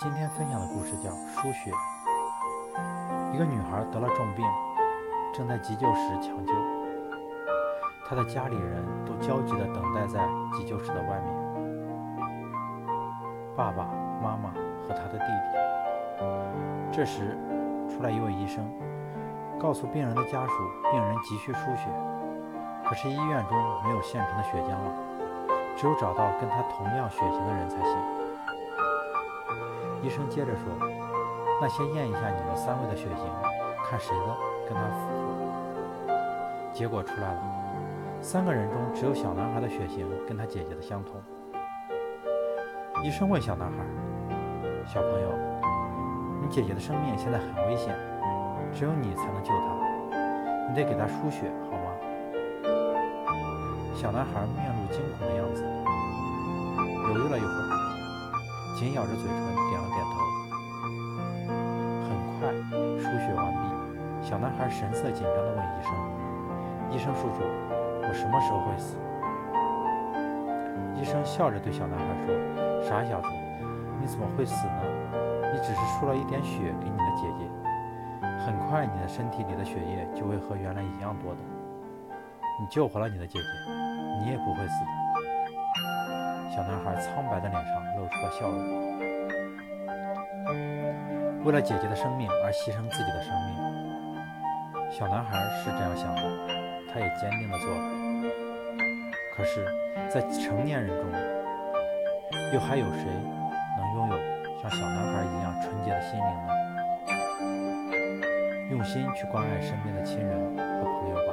今天分享的故事叫《输血》。一个女孩得了重病，正在急救室抢救，她的家里人都焦急地等待在急救室的外面，爸爸妈妈和她的弟弟。这时，出来一位医生，告诉病人的家属，病人急需输血，可是医院中没有现成的血浆了，只有找到跟他同样血型的人才行。医生接着说：“那先验一下你们三位的血型，看谁的跟他符合。”结果出来了，三个人中只有小男孩的血型跟他姐姐的相同。医生问小男孩：“小朋友，你姐姐的生命现在很危险，只有你才能救她，你得给她输血，好吗？”小男孩面露惊恐的样子，犹豫了一会儿。紧咬着嘴唇，点了点头。很快，输血完毕。小男孩神色紧张地问医生：“医生叔叔，我什么时候会死？”医生笑着对小男孩说：“傻小子，你怎么会死呢？你只是输了一点血给你的姐姐，很快你的身体里的血液就会和原来一样多的。你救活了你的姐姐，你也不会死的。”小男孩苍白的脸上露出了笑容。为了姐姐的生命而牺牲自己的生命，小男孩是这样想的，他也坚定地做了。可是，在成年人中，又还有谁能拥有像小男孩一样纯洁的心灵呢？用心去关爱身边的亲人和朋友吧。